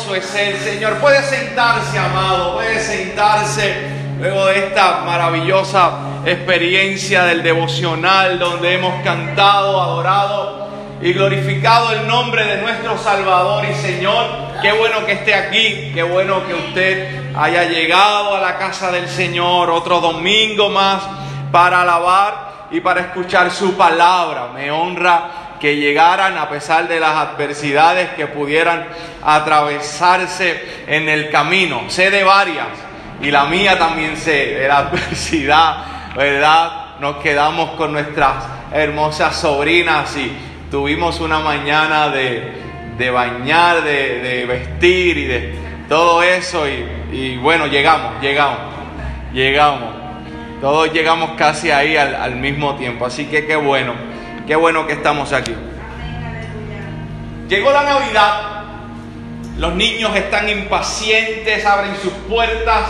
maravilloso es el Señor. Puede sentarse, amado, puede sentarse luego de esta maravillosa experiencia del devocional donde hemos cantado, adorado y glorificado el nombre de nuestro Salvador y Señor. Qué bueno que esté aquí, qué bueno que usted haya llegado a la casa del Señor otro domingo más para alabar y para escuchar su palabra. Me honra que llegaran a pesar de las adversidades que pudieran atravesarse en el camino. Sé de varias y la mía también sé de la adversidad, ¿verdad? Nos quedamos con nuestras hermosas sobrinas y tuvimos una mañana de, bañar, de, vestir y de todo eso y, bueno, llegamos, llegamos, llegamos. Todos llegamos casi ahí al, al mismo tiempo, así que qué bueno. Qué bueno que estamos aquí. Llegó la Navidad, los niños están impacientes, abren sus puertas,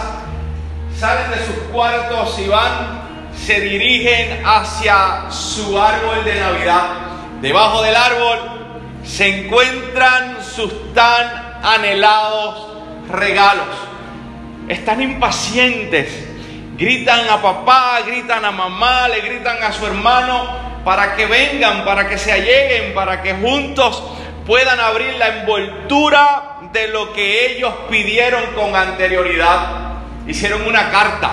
salen de sus cuartos y van, se dirigen hacia su árbol de Navidad. Debajo del árbol se encuentran sus tan anhelados regalos. Están impacientes, gritan a papá, gritan a mamá, le gritan a su hermano, para que vengan, para que se alleguen, para que juntos puedan abrir la envoltura de lo que ellos pidieron con anterioridad. Hicieron una carta,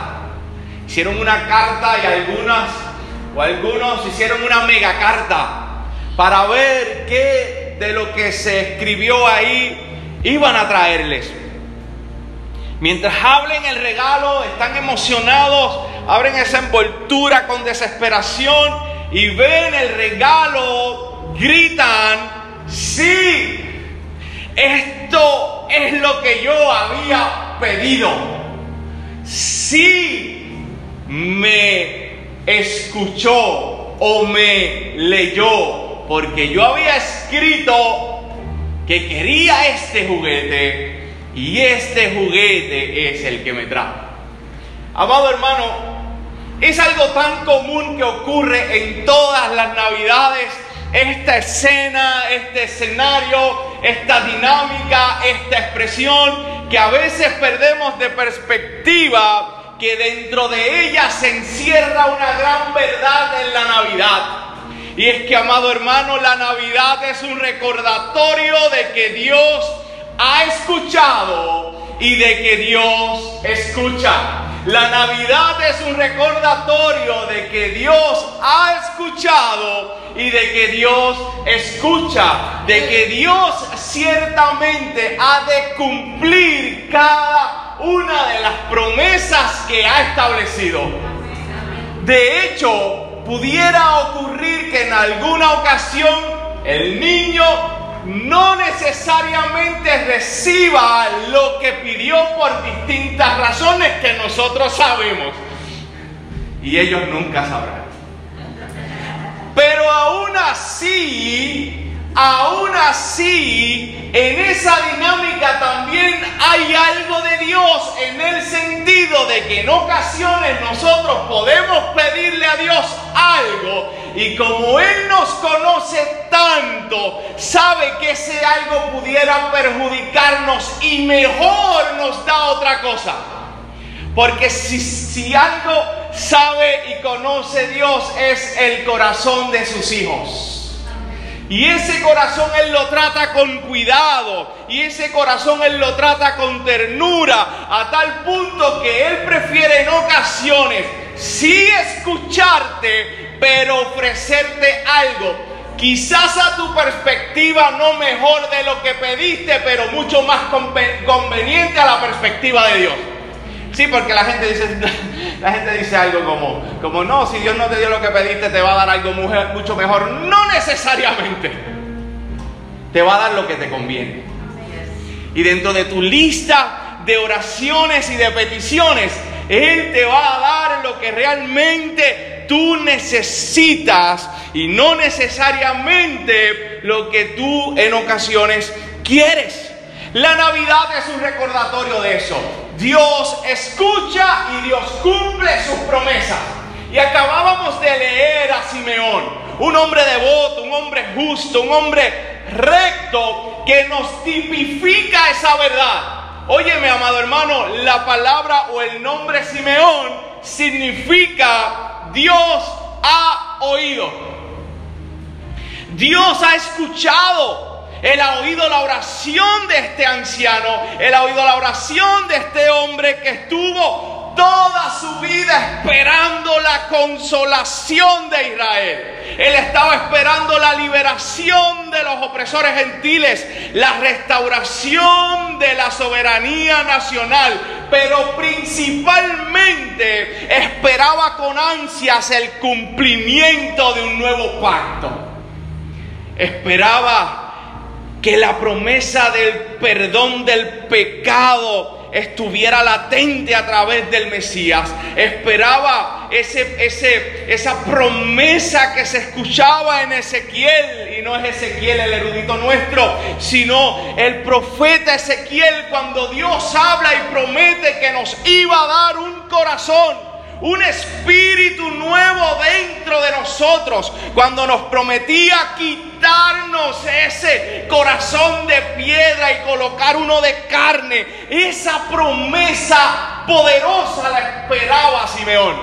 hicieron una carta y algunas o algunos hicieron una mega carta para ver qué de lo que se escribió ahí iban a traerles. Mientras hablen el regalo, están emocionados, abren esa envoltura con desesperación y ven el regalo, gritan, sí, esto es lo que yo había pedido. Sí, me escuchó o me leyó, porque yo había escrito que quería este juguete y este juguete es el que me trae. Amado hermano, es algo tan común que ocurre en todas las navidades, esta escena, este escenario, esta dinámica, esta expresión, que a veces perdemos de perspectiva que dentro de ella se encierra una gran verdad en la Navidad. Y es que, amado hermano, la Navidad es un recordatorio de que Dios ha escuchado y de que Dios escucha. La Navidad es un recordatorio de que Dios ha escuchado y de que Dios escucha, de que Dios ciertamente ha de cumplir cada una de las promesas que ha establecido. De hecho, pudiera ocurrir que en alguna ocasión el niño no necesariamente reciba lo que pidió por distintas razones que nosotros sabemos. Y ellos nunca sabrán. Pero aún así, aún así, en esa dinámica también hay algo de Dios en el sentido de que en ocasiones nosotros podemos pedirle a Dios algo y como Él nos conoce tanto, sabe que ese algo pudiera perjudicarnos y mejor nos da otra cosa. Porque si, si algo sabe y conoce Dios es el corazón de sus hijos. Y ese corazón Él lo trata con cuidado. Y ese corazón Él lo trata con ternura. A tal punto que Él prefiere en ocasiones sí escucharte, pero ofrecerte algo. Quizás a tu perspectiva no mejor de lo que pediste, pero mucho más conveniente a la perspectiva de Dios. Sí, porque la gente dice, la gente dice algo como, como no, si Dios no te dio lo que pediste, te va a dar algo mucho mejor. No necesariamente. Te va a dar lo que te conviene. Y dentro de tu lista de oraciones y de peticiones, Él te va a dar lo que realmente tú necesitas y no necesariamente lo que tú en ocasiones quieres. La Navidad es un recordatorio de eso. Dios escucha y Dios cumple sus promesas. Y acabábamos de leer a Simeón, un hombre devoto, un hombre justo, un hombre recto, que nos tipifica esa verdad. Óyeme, amado hermano, la palabra o el nombre Simeón significa Dios ha oído. Dios ha escuchado. Él ha oído la oración de este anciano. Él ha oído la oración de este hombre que estuvo toda su vida esperando la consolación de Israel. Él estaba esperando la liberación de los opresores gentiles, la restauración de la soberanía nacional, pero principalmente esperaba con ansias el cumplimiento de un nuevo pacto. Esperaba que la promesa del perdón del pecado estuviera latente a través del Mesías. Esperaba ese, ese, esa promesa que se escuchaba en Ezequiel, y no es Ezequiel el erudito nuestro, sino el profeta Ezequiel cuando Dios habla y promete que nos iba a dar un corazón un espíritu nuevo dentro de nosotros, cuando nos prometía quitarnos ese corazón de piedra y colocar uno de carne. Esa promesa poderosa la esperaba Simeón.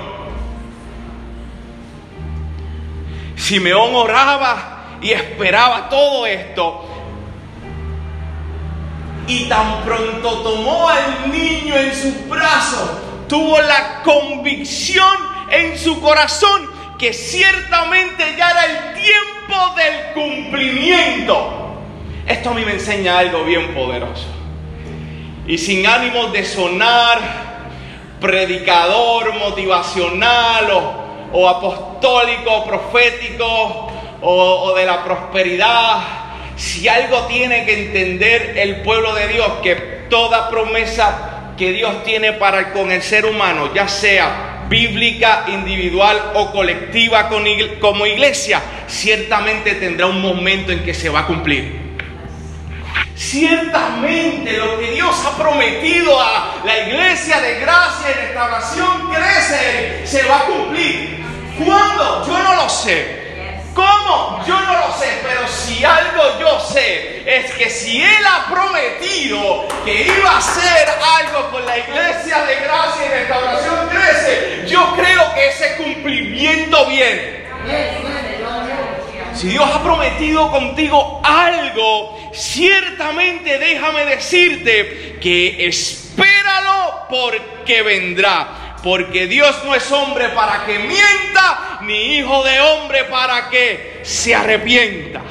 Simeón oraba y esperaba todo esto. Y tan pronto tomó al niño en sus brazos, tuvo la convicción en su corazón que ciertamente ya era el tiempo del cumplimiento. Esto a mí me enseña algo bien poderoso. Y sin ánimo de sonar predicador motivacional o, apostólico, profético o, o de la prosperidad, si algo tiene que entender el pueblo de Dios, que toda promesa que Dios tiene para con el ser humano, ya sea bíblica, individual o colectiva como iglesia, ciertamente tendrá un momento en que se va a cumplir. Ciertamente lo que Dios ha prometido a la iglesia de gracia y restauración crece, se va a cumplir. ¿Cuándo? Yo no lo sé. ¿Cómo? Yo no lo sé, pero si algo yo sé es que si Él ha prometido que iba a hacer algo con la iglesia de gracia y restauración crece, yo creo que ese cumplimiento viene. Si Dios ha prometido contigo algo, ciertamente déjame decirte que espéralo porque vendrá porque Dios no es hombre para que mienta, ni hijo de hombre para que se arrepienta.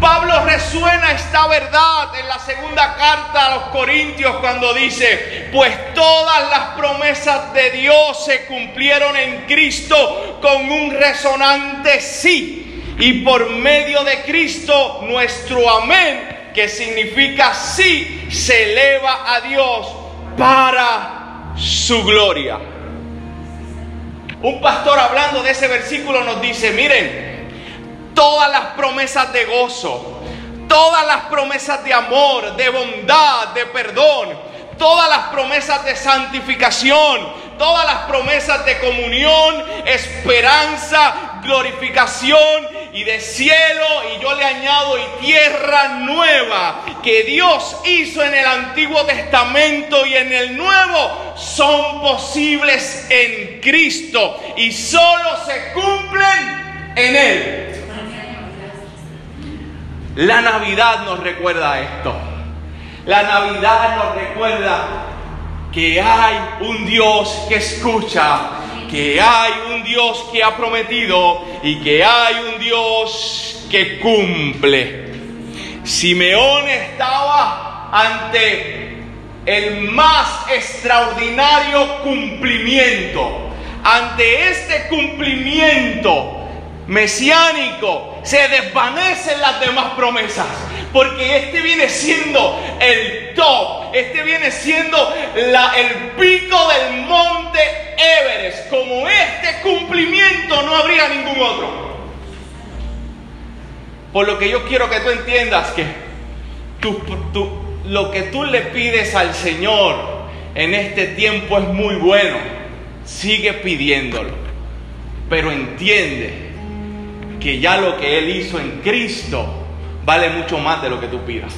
Pablo resuena esta verdad en la segunda carta a los Corintios cuando dice, pues todas las promesas de Dios se cumplieron en Cristo con un resonante sí. Y por medio de Cristo nuestro amén, que significa sí, se eleva a Dios para su gloria. Un pastor hablando de ese versículo nos dice, miren, todas las promesas de gozo, todas las promesas de amor, de bondad, de perdón, todas las promesas de santificación, todas las promesas de comunión, esperanza, glorificación y de cielo, y yo le añado, y tierra nueva que Dios hizo en el Antiguo Testamento y en el Nuevo, son posibles en Cristo y solo se cumplen en Él. La Navidad nos recuerda esto. La Navidad nos recuerda que hay un Dios que escucha que hay un Dios que ha prometido y que hay un Dios que cumple. Simeón estaba ante el más extraordinario cumplimiento. Ante este cumplimiento mesiánico se desvanecen las demás promesas. Porque este viene siendo el top, este viene siendo el pico del monte Everest. Como este cumplimiento no habría ningún otro. Por lo que yo quiero que tú entiendas que lo que tú le pides al Señor en este tiempo es muy bueno. Sigue pidiéndolo. Pero entiende que ya lo que Él hizo en Cristo vale mucho más de lo que tú pidas.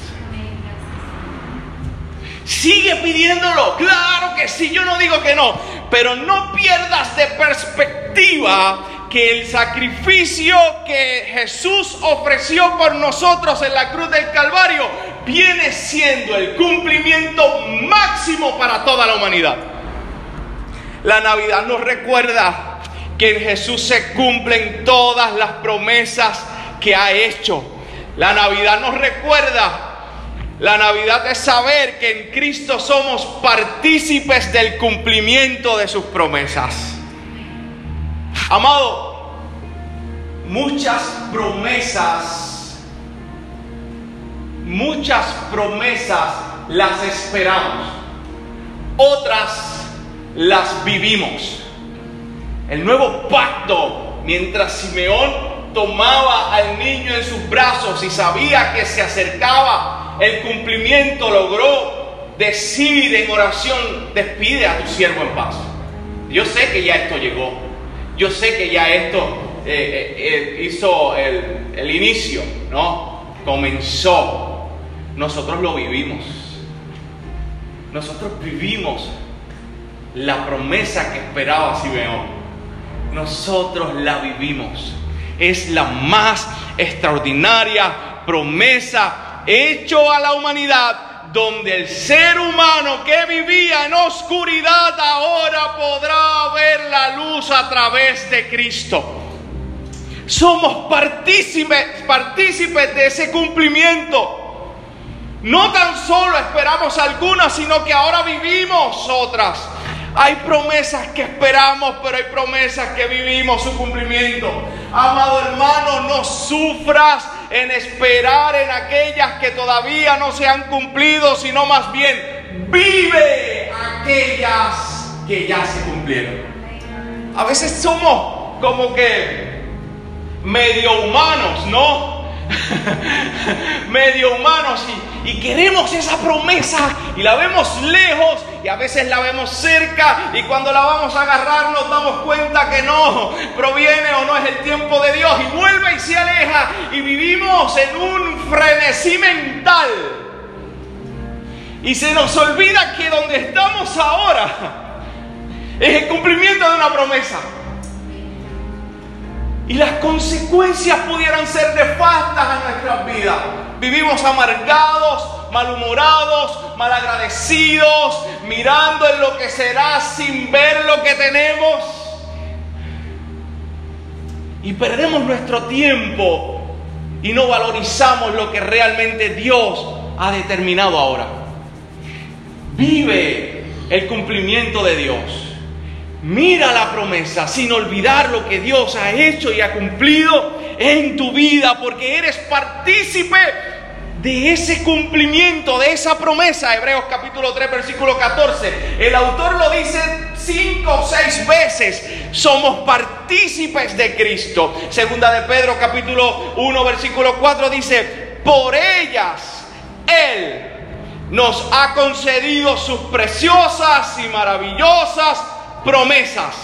Sigue pidiéndolo, claro que sí, yo no digo que no, pero no pierdas de perspectiva que el sacrificio que Jesús ofreció por nosotros en la cruz del Calvario viene siendo el cumplimiento máximo para toda la humanidad. La Navidad nos recuerda que en Jesús se cumplen todas las promesas que ha hecho. La Navidad nos recuerda la Navidad es saber que en Cristo somos partícipes del cumplimiento de sus promesas. Amado, muchas promesas, muchas promesas las esperamos, otras las vivimos. El nuevo pacto, mientras Simeón tomaba al niño en sus brazos y sabía que se acercaba el cumplimiento logró decir en oración, despide a tu siervo en paz. Yo sé que ya esto llegó, yo sé que ya esto eh, eh, eh, hizo el, el inicio, ¿no? Comenzó. Nosotros lo vivimos. Nosotros vivimos la promesa que esperaba Simeón. Nosotros la vivimos. Es la más extraordinaria promesa hecho a la humanidad, donde el ser humano que vivía en oscuridad ahora podrá ver la luz a través de Cristo. Somos partícipes, partícipes de ese cumplimiento. No tan solo esperamos algunas, sino que ahora vivimos otras. Hay promesas que esperamos, pero hay promesas que vivimos su cumplimiento. Amado hermano, no sufras en esperar en aquellas que todavía no se han cumplido, sino más bien vive aquellas que ya se cumplieron. A veces somos como que medio humanos, ¿no? medio humanos y, y, queremos esa promesa y la vemos lejos y a veces la vemos cerca y cuando la vamos a agarrar nos damos cuenta que no proviene o no es el tiempo de Dios y vuelve y se aleja y vivimos en un frenesí mental. Y se nos olvida que donde estamos ahora es el cumplimiento de una promesa y las consecuencias pudieran ser nefastas a nuestras vidas. Vivimos amargados, malhumorados, malagradecidos, mirando en lo que será sin ver lo que tenemos. Y perdemos nuestro tiempo y no valorizamos lo que realmente Dios ha determinado ahora. Vive el cumplimiento de Dios. Mira la promesa sin olvidar lo que Dios ha hecho y ha cumplido en tu vida, porque eres partícipe de ese cumplimiento, de esa promesa. Hebreos capítulo 3, versículo 14. El autor lo dice cinco o seis veces. Somos partícipes de Cristo. Segunda de Pedro capítulo 1, versículo 4 dice, por ellas Él nos ha concedido sus preciosas y maravillosas promesas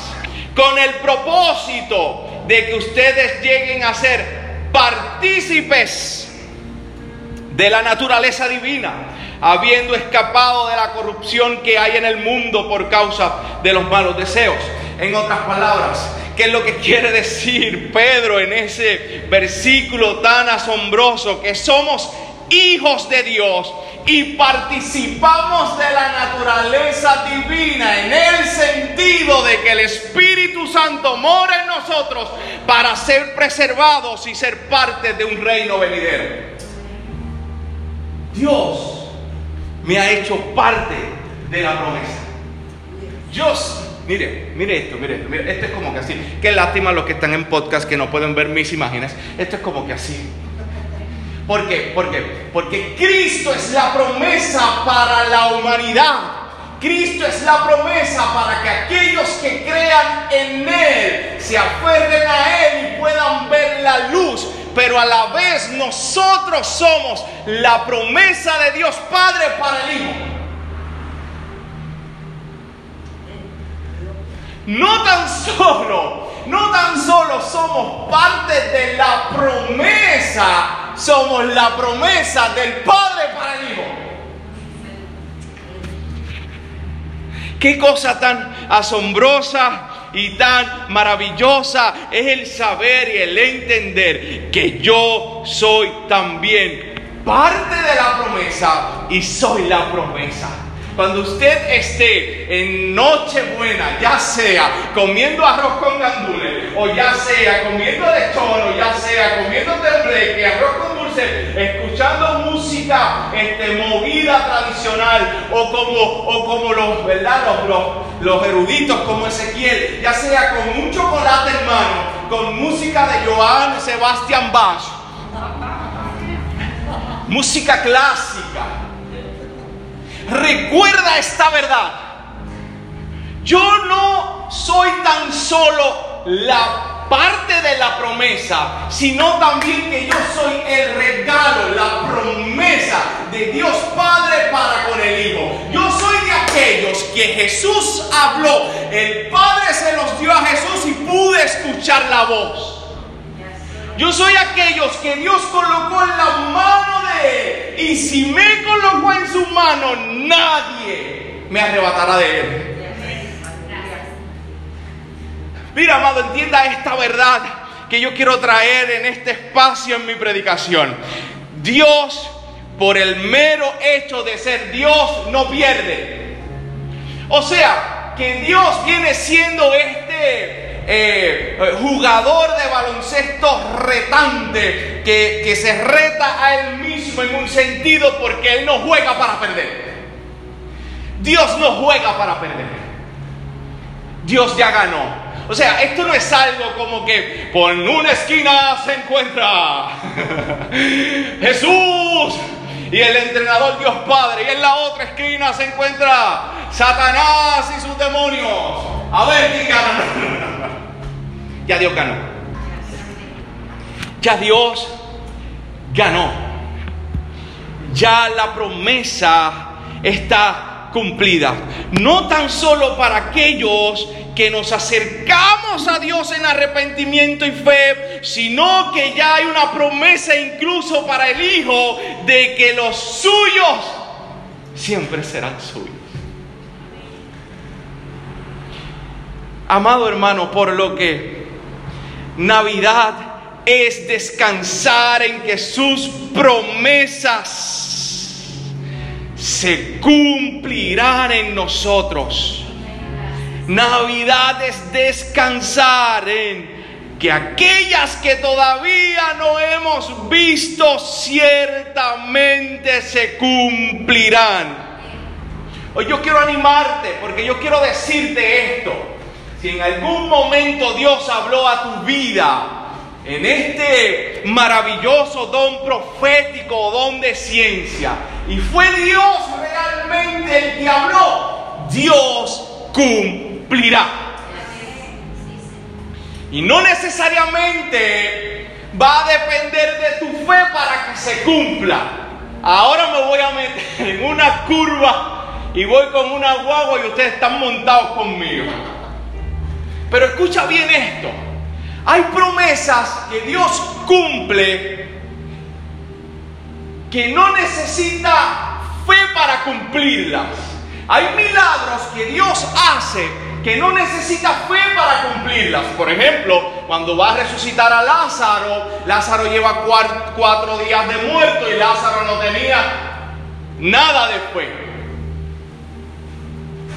con el propósito de que ustedes lleguen a ser partícipes de la naturaleza divina, habiendo escapado de la corrupción que hay en el mundo por causa de los malos deseos. En otras palabras, ¿qué es lo que quiere decir Pedro en ese versículo tan asombroso? Que somos hijos de Dios y participamos de la naturaleza divina en el sentido de que el Espíritu Santo mora en nosotros para ser preservados y ser parte de un reino venidero. Dios me ha hecho parte de la promesa. Dios, mire, mire esto, mire esto, mire, esto es como que así. Qué lástima los que están en podcast que no pueden ver mis imágenes. Esto es como que así. ¿Por qué? ¿Por qué? Porque Cristo es la promesa para la humanidad. Cristo es la promesa para que aquellos que crean en Él se aferren a Él y puedan ver la luz. Pero a la vez nosotros somos la promesa de Dios Padre para el Hijo. No tan solo, no tan solo somos parte de la promesa somos la promesa del Padre para el Hijo. Qué cosa tan asombrosa y tan maravillosa es el saber y el entender que yo soy también parte de la promesa y soy la promesa. Cuando usted esté en Nochebuena, ya sea comiendo arroz con gandules, o ya sea comiendo lechón, o ya sea comiendo tembleque, arroz con dulce, escuchando música este, movida tradicional, o como, o como los, ¿verdad? Los, los, eruditos como Ezequiel, ya sea con un chocolate en mano, con música de Joan Sebastian Bach, música clásica Recuerda esta verdad. Yo no soy tan solo la parte de la promesa, sino también que yo soy el regalo, la promesa de Dios Padre para con el Hijo. Yo soy de aquellos que Jesús habló, el Padre se los dio a Jesús y pude escuchar la voz. Yo soy aquellos que Dios colocó en la mano de Él. Y si me colocó en su mano, nadie me arrebatará de Él. Mira, amado, entienda esta verdad que yo quiero traer en este espacio en mi predicación. Dios, por el mero hecho de ser Dios, no pierde. O sea, que Dios viene siendo este eh, jugador de baloncesto retante que, que se reta a él mismo en un sentido porque él no juega para perder. Dios no juega para perder. Dios ya ganó. O sea, esto no es algo como que por una esquina se encuentra Jesús y el entrenador Dios Padre y en la otra esquina se encuentra Satanás y sus demonios. A ver quién. Ya Dios ganó. Ya Dios ganó. Ya la promesa está cumplida. No tan solo para aquellos que nos acercamos a Dios en arrepentimiento y fe, sino que ya hay una promesa incluso para el Hijo de que los suyos siempre serán suyos. Amado hermano, por lo que Navidad es descansar en que sus promesas se cumplirán en nosotros. Navidad es descansar en que aquellas que todavía no hemos visto ciertamente se cumplirán. Hoy yo quiero animarte porque yo quiero decirte esto. Si en algún momento Dios habló a tu vida en este maravilloso don profético, don de ciencia, y fue Dios realmente el que habló, Dios cumplirá. Y no necesariamente va a depender de tu fe para que se cumpla. Ahora me voy a meter en una curva y voy con una guagua y ustedes están montados conmigo. Pero escucha bien esto. Hay promesas que Dios cumple que no necesita fe para cumplirlas. Hay milagros que Dios hace que no necesita fe para cumplirlas. Por ejemplo, cuando va a resucitar a Lázaro, Lázaro lleva cuatro días de muerto y Lázaro no tenía nada de fe.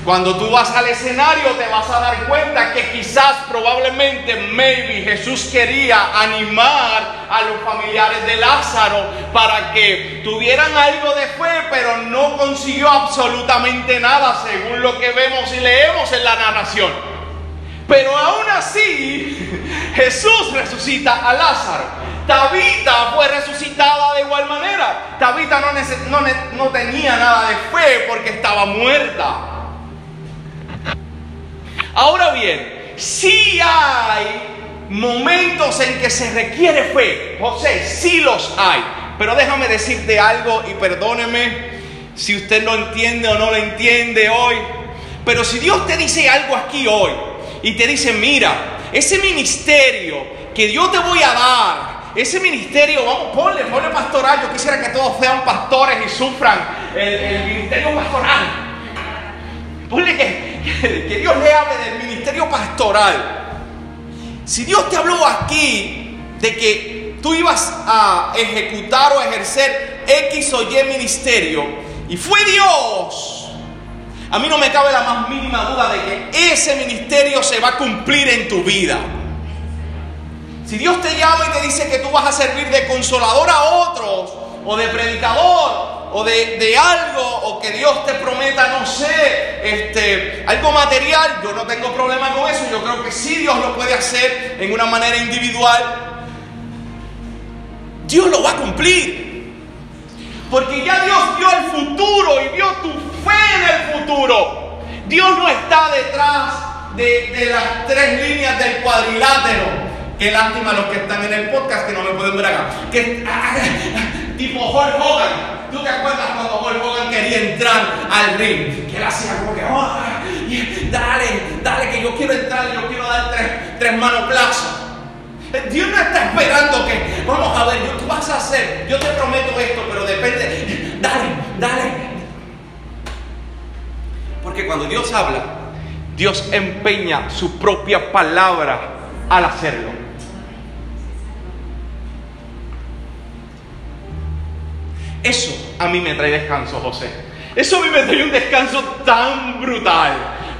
Cuando tú vas al escenario te vas a dar cuenta que quizás, probablemente, maybe Jesús quería animar a los familiares de Lázaro para que tuvieran algo de fe, pero no consiguió absolutamente nada según lo que vemos y leemos en la narración. Pero aún así, Jesús resucita a Lázaro. Tabita fue resucitada de igual manera. Tabita no, no, no tenía nada de fe porque estaba muerta. Ahora bien, si hay momentos en que se requiere fe, José, sí los hay. Pero déjame decirte algo y perdóneme si usted no entiende o no lo entiende hoy. Pero si Dios te dice algo aquí hoy y te dice, mira, ese ministerio que yo te voy a dar, ese ministerio, vamos, ponle, ponle pastoral. Yo quisiera que todos sean pastores y sufran el, el ministerio pastoral. Ponle que, que Dios le hable del ministerio pastoral. Si Dios te habló aquí de que tú ibas a ejecutar o ejercer X o Y ministerio, y fue Dios, a mí no me cabe la más mínima duda de que ese ministerio se va a cumplir en tu vida. Si Dios te llama y te dice que tú vas a servir de consolador a otros, o de predicador, o de, algo, o que Dios te prometa, no sé, este, algo material, yo no tengo problema con eso. Yo creo que sí Dios lo puede hacer en una manera individual. Dios lo va a cumplir. Porque ya Dios vio el futuro y vio tu fe en el futuro. Dios no está detrás de, de las tres líneas del cuadrilátero. Qué lástima los que están en el podcast que no me pueden ver acá. Que, tipo Hulk Hogan. ¿Tú te acuerdas cuando Hulk Hogan quería entrar al ring? Que él hacía como que, oh, dale, dale, que yo quiero entrar, yo quiero dar tres, tres plazos. Dios no está esperando que, vamos a ver, tú vas a hacer, yo te prometo esto, pero depende, dale, dale. Porque cuando Dios habla, Dios empeña su propia palabra al hacerlo. Eso a mí me trae descanso, José. Eso a mí me trae un descanso tan brutal.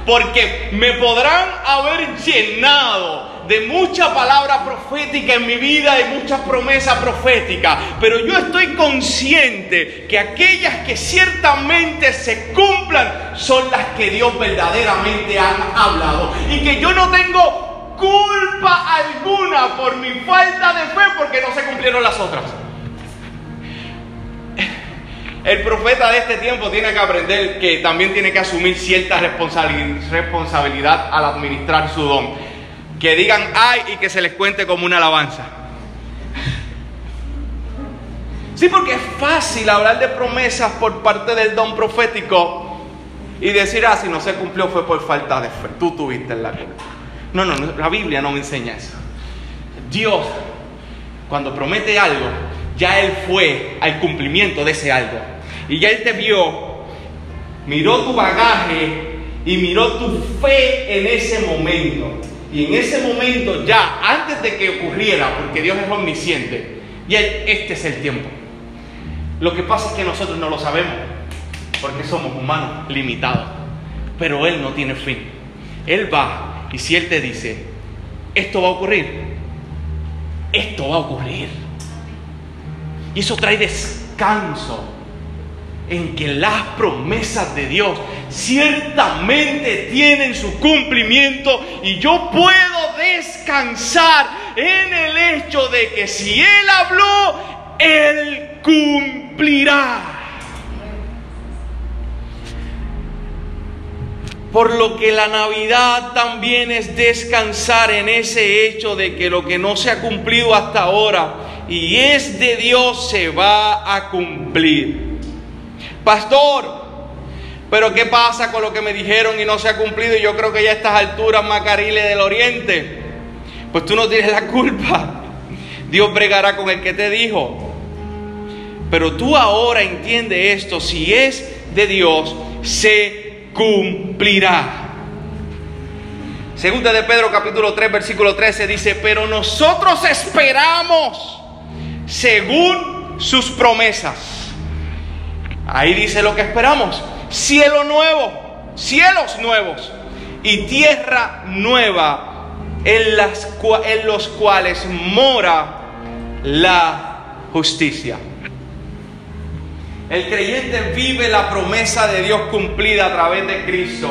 Porque me podrán haber llenado de mucha palabra profética en mi vida y muchas promesas proféticas. Pero yo estoy consciente que aquellas que ciertamente se cumplan son las que Dios verdaderamente ha hablado. Y que yo no tengo culpa alguna por mi falta de fe porque no se cumplieron las otras. El profeta de este tiempo tiene que aprender que también tiene que asumir cierta responsabilidad al administrar su don. Que digan ay y que se les cuente como una alabanza. Sí, porque es fácil hablar de promesas por parte del don profético y decir, ah, si no se cumplió fue por falta de fe. Tú tuviste la culpa. No, no, la Biblia no me enseña eso. Dios, cuando promete algo, ya Él fue al cumplimiento de ese algo. Y ya Él te vio, miró tu bagaje y miró tu fe en ese momento. Y en ese momento ya, antes de que ocurriera, porque Dios es omnisciente, y este es el tiempo. Lo que pasa es que nosotros no lo sabemos, porque somos humanos limitados. Pero Él no tiene fin. Él va y si Él te dice, esto va a ocurrir, esto va a ocurrir. Y eso trae descanso en que las promesas de Dios ciertamente tienen su cumplimiento y yo puedo descansar en el hecho de que si Él habló, Él cumplirá. Por lo que la Navidad también es descansar en ese hecho de que lo que no se ha cumplido hasta ahora y es de Dios se va a cumplir. Pastor, pero ¿qué pasa con lo que me dijeron y no se ha cumplido? Y yo creo que ya a estas alturas, Macariles del Oriente, pues tú no tienes la culpa. Dios bregará con el que te dijo. Pero tú ahora entiendes esto, si es de Dios, se cumplirá. Segunda de Pedro capítulo 3 versículo 13 dice, pero nosotros esperamos según sus promesas. Ahí dice lo que esperamos. Cielo nuevo, cielos nuevos y tierra nueva en, las, en los cuales mora la justicia. El creyente vive la promesa de Dios cumplida a través de Cristo.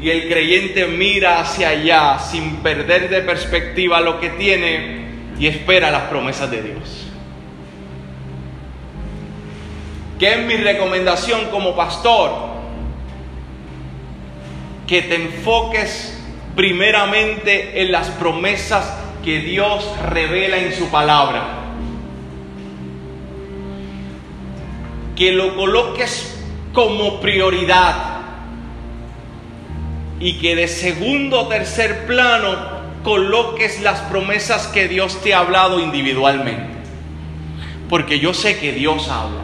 Y el creyente mira hacia allá sin perder de perspectiva lo que tiene y espera las promesas de Dios. ¿Qué es mi recomendación como pastor? Que te enfoques primeramente en las promesas que Dios revela en su palabra. Que lo coloques como prioridad y que de segundo o tercer plano coloques las promesas que Dios te ha hablado individualmente. Porque yo sé que Dios habla.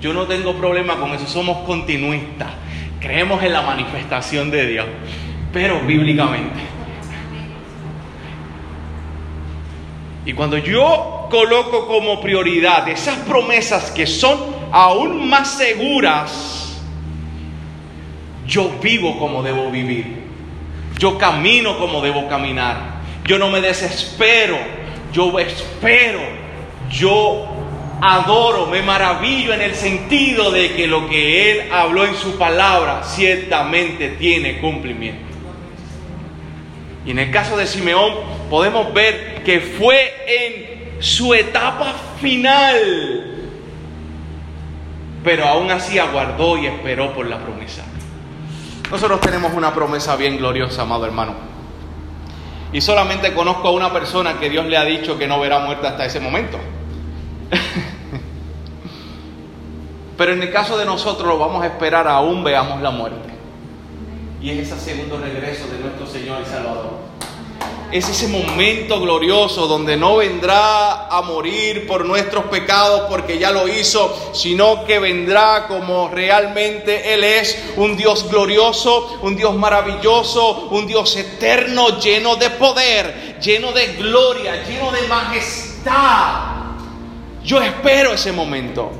Yo no tengo problema con eso, somos continuistas. Creemos en la manifestación de Dios, pero bíblicamente. Y cuando yo coloco como prioridad esas promesas que son aún más seguras, yo vivo como debo vivir. Yo camino como debo caminar. Yo no me desespero. Yo espero. Yo adoro, me maravillo en el sentido de que lo que Él habló en su palabra ciertamente tiene cumplimiento. Y en el caso de Simeón podemos ver que fue en su etapa final, pero aún así aguardó y esperó por la promesa. Nosotros tenemos una promesa bien gloriosa, amado hermano. Y solamente conozco a una persona que Dios le ha dicho que no verá muerta hasta ese momento. Pero en el caso de nosotros lo vamos a esperar aún veamos la muerte. Y es ese segundo regreso de nuestro Señor y Salvador. Es ese momento glorioso donde no vendrá a morir por nuestros pecados porque ya lo hizo, sino que vendrá como realmente Él es, un Dios glorioso, un Dios maravilloso, un Dios eterno, lleno de poder, lleno de gloria, lleno de majestad. Yo espero ese momento.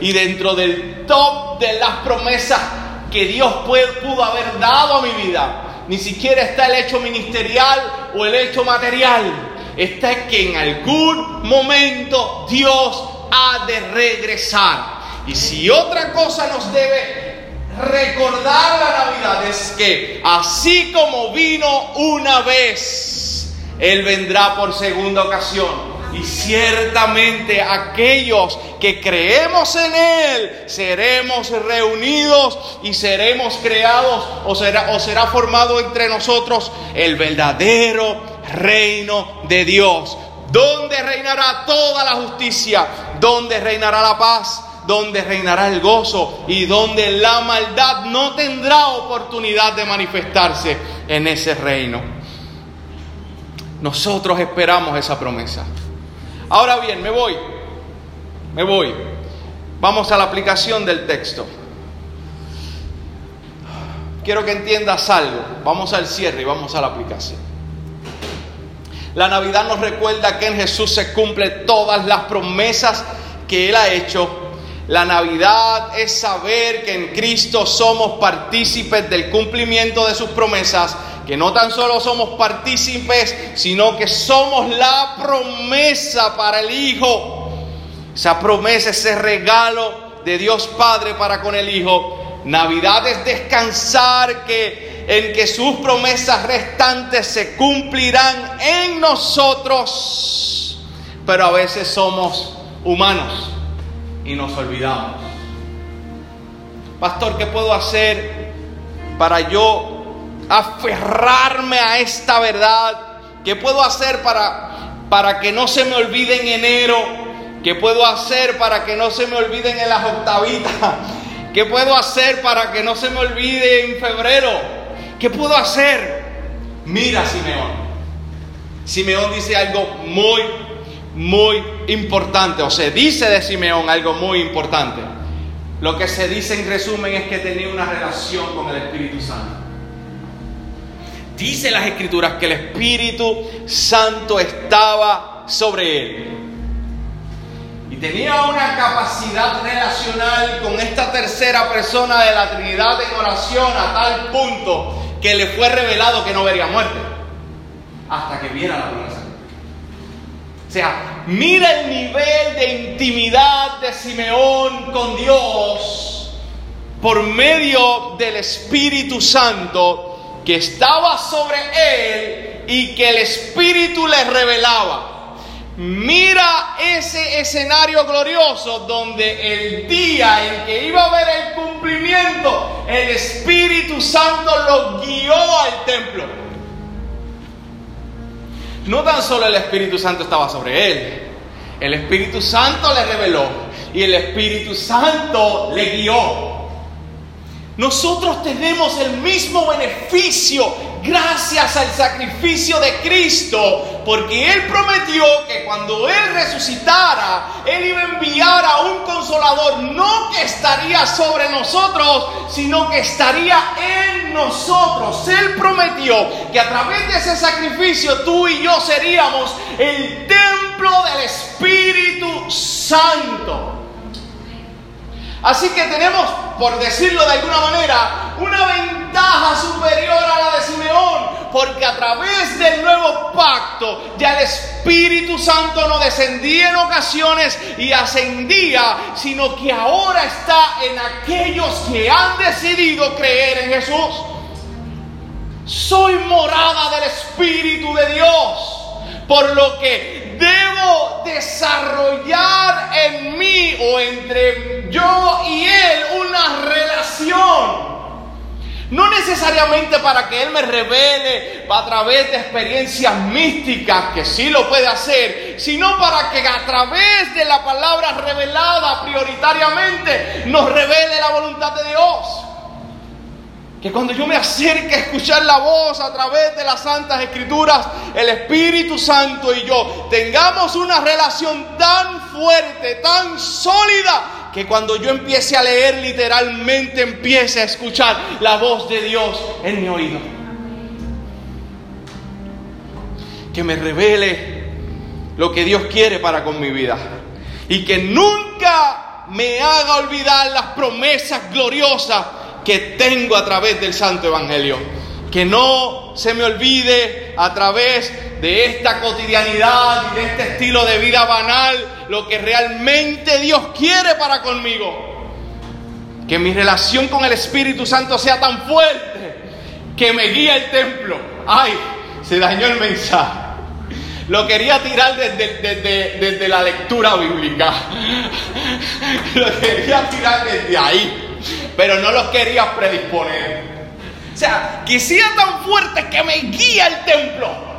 Y dentro del top de las promesas que Dios pudo haber dado a mi vida, ni siquiera está el hecho ministerial o el hecho material. Está que en algún momento Dios ha de regresar. Y si otra cosa nos debe recordar la Navidad es que así como vino una vez, Él vendrá por segunda ocasión. Y ciertamente aquellos que creemos en Él seremos reunidos y seremos creados o será, o será formado entre nosotros el verdadero reino de Dios, donde reinará toda la justicia, donde reinará la paz, donde reinará el gozo y donde la maldad no tendrá oportunidad de manifestarse en ese reino. Nosotros esperamos esa promesa. Ahora bien, me voy, me voy. Vamos a la aplicación del texto. Quiero que entiendas algo. Vamos al cierre y vamos a la aplicación. La Navidad nos recuerda que en Jesús se cumplen todas las promesas que Él ha hecho. La Navidad es saber que en Cristo somos partícipes del cumplimiento de sus promesas que no tan solo somos partícipes, sino que somos la promesa para el Hijo. Esa promesa, ese regalo de Dios Padre para con el Hijo. Navidad es descansar que, en que sus promesas restantes se cumplirán en nosotros. Pero a veces somos humanos y nos olvidamos. Pastor, ¿qué puedo hacer para yo aferrarme a esta verdad? ¿Qué puedo hacer para, para que no se me olvide en enero? ¿Qué puedo hacer para que no se me olviden en las octavitas? ¿Qué puedo hacer para que no se me olvide en febrero? ¿Qué puedo hacer? Mira, Simeón. Simeón dice algo muy, muy importante, o se dice de Simeón algo muy importante. Lo que se dice en resumen es que tenía una relación con el Espíritu Santo. Dice las escrituras que el Espíritu Santo estaba sobre él. Y tenía una capacidad relacional con esta tercera persona de la Trinidad en oración a tal punto que le fue revelado que no vería muerte hasta que viera la promesa. O sea, mira el nivel de intimidad de Simeón con Dios por medio del Espíritu Santo que estaba sobre él y que el Espíritu le revelaba. Mira ese escenario glorioso donde el día en que iba a haber el cumplimiento, el Espíritu Santo lo guió al templo. No tan solo el Espíritu Santo estaba sobre él, el Espíritu Santo le reveló y el Espíritu Santo le guió. Nosotros tenemos el mismo beneficio gracias al sacrificio de Cristo, porque Él prometió que cuando Él resucitara, Él iba a enviar a un consolador, no que estaría sobre nosotros, sino que estaría en nosotros. Él prometió que a través de ese sacrificio tú y yo seríamos el templo del Espíritu Santo. Así que tenemos, por decirlo de alguna manera, una ventaja superior a la de Simeón, porque a través del nuevo pacto ya el Espíritu Santo no descendía en ocasiones y ascendía, sino que ahora está en aquellos que han decidido creer en Jesús. Soy morada del Espíritu de Dios, por lo que debo desarrollar en mí o entre yo y Él una relación. No necesariamente para que Él me revele a través de experiencias místicas, que sí lo puede hacer, sino para que a través de la palabra revelada prioritariamente nos revele la voluntad de Dios. Que cuando yo me acerque a escuchar la voz a través de las santas escrituras, el Espíritu Santo y yo tengamos una relación tan fuerte, tan sólida, que cuando yo empiece a leer literalmente empiece a escuchar la voz de Dios en mi oído. Que me revele lo que Dios quiere para con mi vida. Y que nunca me haga olvidar las promesas gloriosas que tengo a través del Santo Evangelio. Que no se me olvide a través de esta cotidianidad y de este estilo de vida banal lo que realmente Dios quiere para conmigo. Que mi relación con el Espíritu Santo sea tan fuerte que me guíe el templo. Ay, se dañó el mensaje. Lo quería tirar desde, desde la lectura bíblica. Lo quería tirar desde ahí pero no los quería predisponer. O sea, que sea tan fuerte que me guía el templo.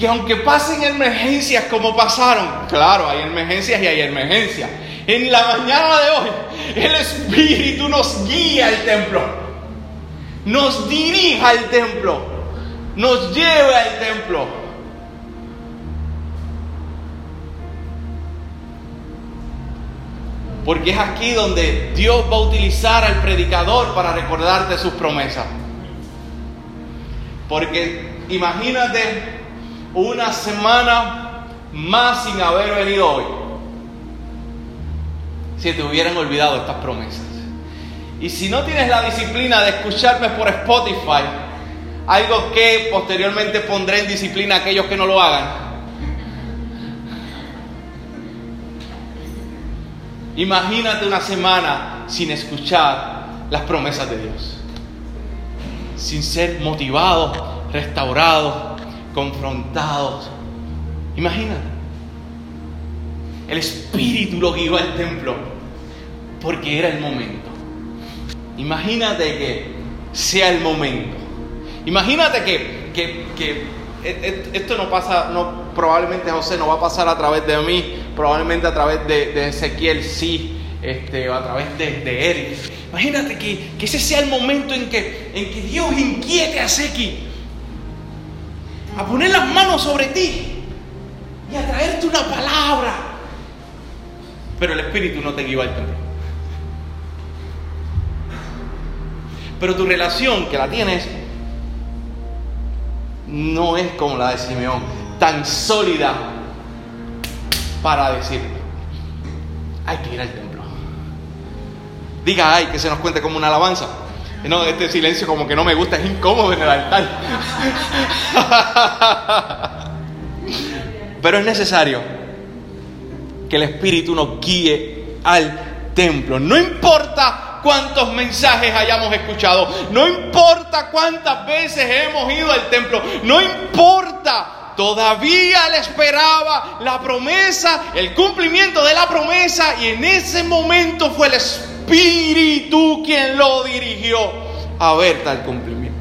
Que aunque pasen emergencias como pasaron, claro, hay emergencias y hay emergencias. En la mañana de hoy, el Espíritu nos guía al templo, nos dirija al templo, nos lleva al templo. Porque es aquí donde Dios va a utilizar al predicador para recordarte sus promesas. Porque imagínate una semana más sin haber venido hoy. Si te hubieran olvidado estas promesas. Y si no tienes la disciplina de escucharme por Spotify, algo que posteriormente pondré en disciplina a aquellos que no lo hagan Imagínate una semana sin escuchar las promesas de Dios, sin ser motivados, restaurados, confrontados. Imagínate. El Espíritu lo guió al templo porque era el momento. Imagínate que sea el momento. Imagínate que, que e, e, esto no pasa, no, probablemente José no va a pasar a través de mí, probablemente a través de, Ezequiel sí, este, o a través de, de Eric. Imagínate que, ese sea el momento en que, en que Dios inquiete a Ezequiel a poner las manos sobre ti y a traerte una palabra. Pero el Espíritu no te guió al templo. Pero tu relación que la tienes no es como la de Simeón, tan sólida para decir, hay que ir al templo. Diga, ay, que se nos cuente como una alabanza. No, este silencio como que no me gusta, es incómodo en el altar. Pero es necesario que el Espíritu nos guíe al templo. No importa cuántos mensajes hayamos escuchado, no importa cuántas veces hemos ido al templo, no importa. Todavía le esperaba la promesa, el cumplimiento de la promesa y en ese momento fue el Espíritu quien lo dirigió a ver tal cumplimiento.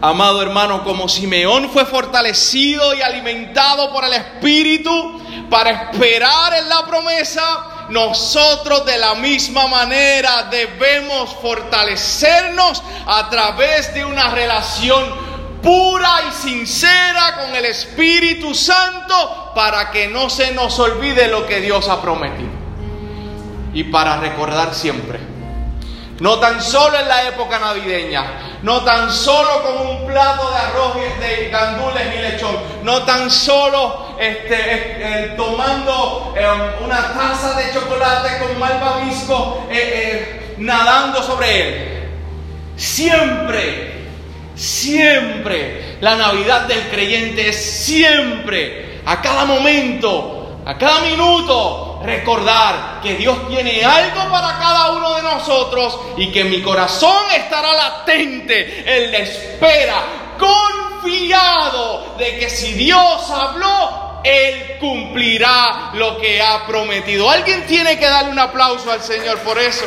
Amado hermano, como Simeón fue fortalecido y alimentado por el Espíritu para esperar en la promesa, nosotros de la misma manera debemos fortalecernos a través de una relación pura y sincera con el Espíritu Santo para que no se nos olvide lo que Dios ha prometido. Y para recordar siempre no tan solo en la época navideña, no tan solo con un plato de arroz de gandules y lechón, no tan solo este, eh, tomando em, una taza de chocolate con malvavisco eh, eh, nadando sobre él. Siempre, siempre, la Navidad del creyente es siempre, a cada momento, a cada minuto, recordar que Dios tiene algo para cada uno de nosotros y que mi corazón estará latente, Él espera, confiado de que si Dios habló, Él cumplirá lo que ha prometido. Alguien tiene que darle un aplauso al Señor por eso.